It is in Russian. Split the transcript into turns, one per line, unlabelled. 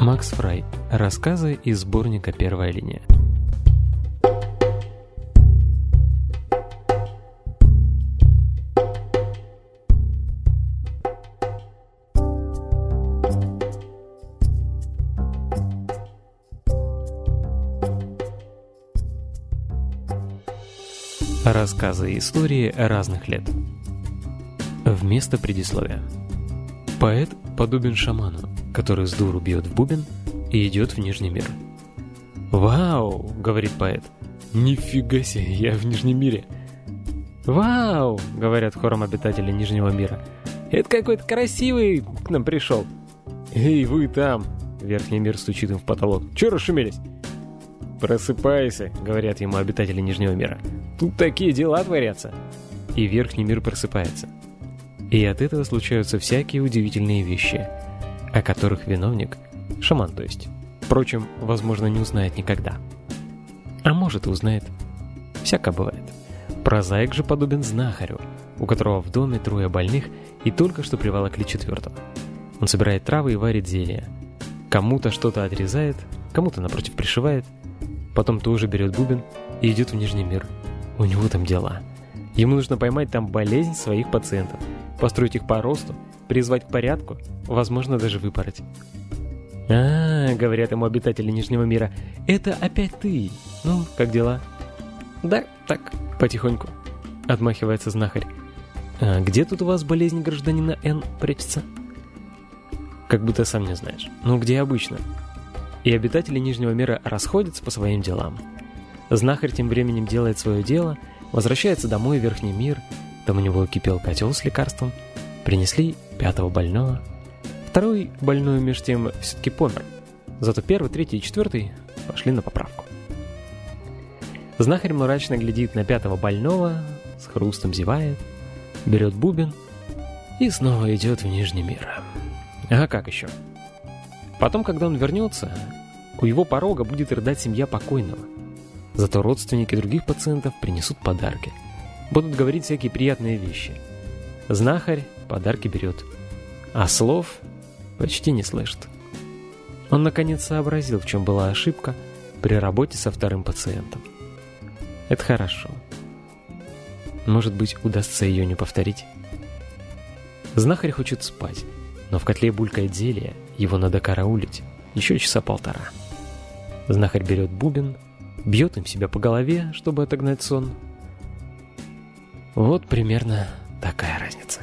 Макс Фрай. Рассказы из сборника «Первая линия». Рассказы и истории разных лет. Вместо предисловия. Поэт подобен шаману, который с дуру бьет в бубен и идет в Нижний мир. «Вау!» — говорит поэт. «Нифига себе, я в Нижнем мире!» «Вау!» — говорят хором обитатели Нижнего мира. «Это какой-то красивый к нам пришел!» «Эй, вы там!» — Верхний мир стучит им в потолок. «Чё расшумелись?» «Просыпайся!» — говорят ему обитатели Нижнего мира. «Тут такие дела творятся!» И Верхний мир просыпается. И от этого случаются всякие удивительные вещи — о которых виновник, шаман то есть, впрочем, возможно, не узнает никогда. А может узнает. Всяко бывает. Прозаик же подобен знахарю, у которого в доме трое больных и только что приволокли четвертого. Он собирает травы и варит зелья. Кому-то что-то отрезает, кому-то напротив пришивает, потом тоже берет бубен и идет в Нижний мир. У него там дела. Ему нужно поймать там болезнь своих пациентов, построить их по росту, призвать к порядку, возможно, даже выпороть. «А, — говорят ему обитатели Нижнего мира, — это опять ты. Ну, как дела?» «Да, так, потихоньку», — отмахивается знахарь. «А где тут у вас болезнь гражданина Н прячется?» «Как будто сам не знаешь. Ну, где обычно?» И обитатели Нижнего мира расходятся по своим делам. Знахарь тем временем делает свое дело, возвращается домой в Верхний мир, там у него кипел котел с лекарством, принесли пятого больного. Второй больной меж тем все-таки помер. Зато первый, третий и четвертый пошли на поправку. Знахарь мрачно глядит на пятого больного, с хрустом зевает, берет бубен и снова идет в Нижний мир. А как еще? Потом, когда он вернется, у его порога будет рыдать семья покойного. Зато родственники других пациентов принесут подарки. Будут говорить всякие приятные вещи. Знахарь подарки берет, а слов почти не слышит. Он наконец сообразил, в чем была ошибка при работе со вторым пациентом. Это хорошо. Может быть, удастся ее не повторить. Знахарь хочет спать, но в котле булькает зелье, его надо караулить еще часа полтора. Знахарь берет бубен, бьет им себя по голове, чтобы отогнать сон. Вот примерно такая разница.